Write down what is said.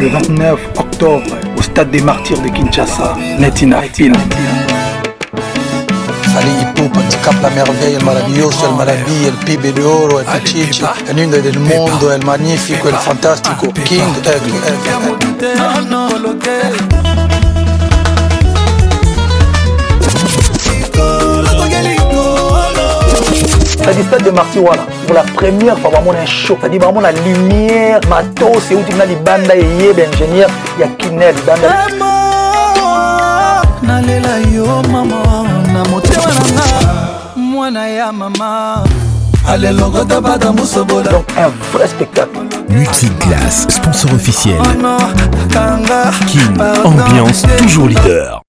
Le 29 octobre, au stade des martyrs de Kinshasa, Netina Film. Ali Ipupa, Cap la Merveille, el maravilloso, el maravilla, el pibe de oro, el pichichi, el lindo del mundo, el magnífico, el fantástico, King, C'est-à-dire stade de martyr wana pour la première fois bamona un show c'est-à-dire bamona lumière matos euti na libanda eyeba ingénieur ya kinel libanda nalela yo mama na motema nanga mwana ya mama. Donc un vrai spectacle. Multiclass, sponsor officiel. King, ambiance toujours leader.